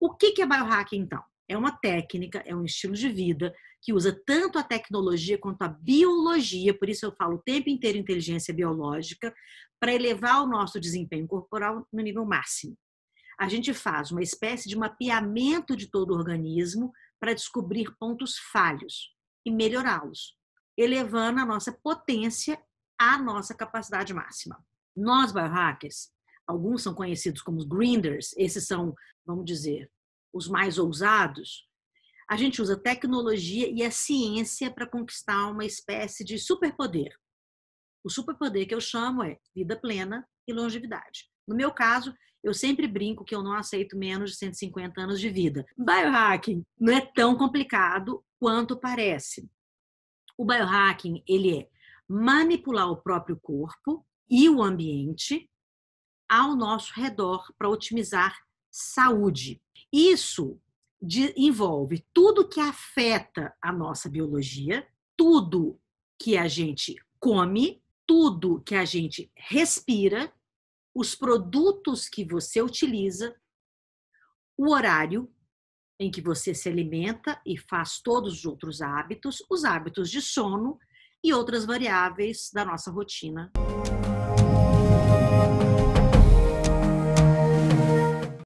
O que é biohacking, então? É uma técnica, é um estilo de vida que usa tanto a tecnologia quanto a biologia, por isso eu falo o tempo inteiro inteligência biológica, para elevar o nosso desempenho corporal no nível máximo. A gente faz uma espécie de mapeamento de todo o organismo para descobrir pontos falhos e melhorá-los, elevando a nossa potência à nossa capacidade máxima. Nós, biohackers, alguns são conhecidos como grinders, esses são, vamos dizer, os mais ousados. A gente usa tecnologia e a ciência para conquistar uma espécie de superpoder. O superpoder que eu chamo é vida plena e longevidade. No meu caso, eu sempre brinco que eu não aceito menos de 150 anos de vida. Biohacking não é tão complicado quanto parece. O biohacking, ele é manipular o próprio corpo e o ambiente ao nosso redor para otimizar saúde. Isso de, envolve tudo que afeta a nossa biologia, tudo que a gente come, tudo que a gente respira os produtos que você utiliza, o horário em que você se alimenta e faz todos os outros hábitos, os hábitos de sono e outras variáveis da nossa rotina.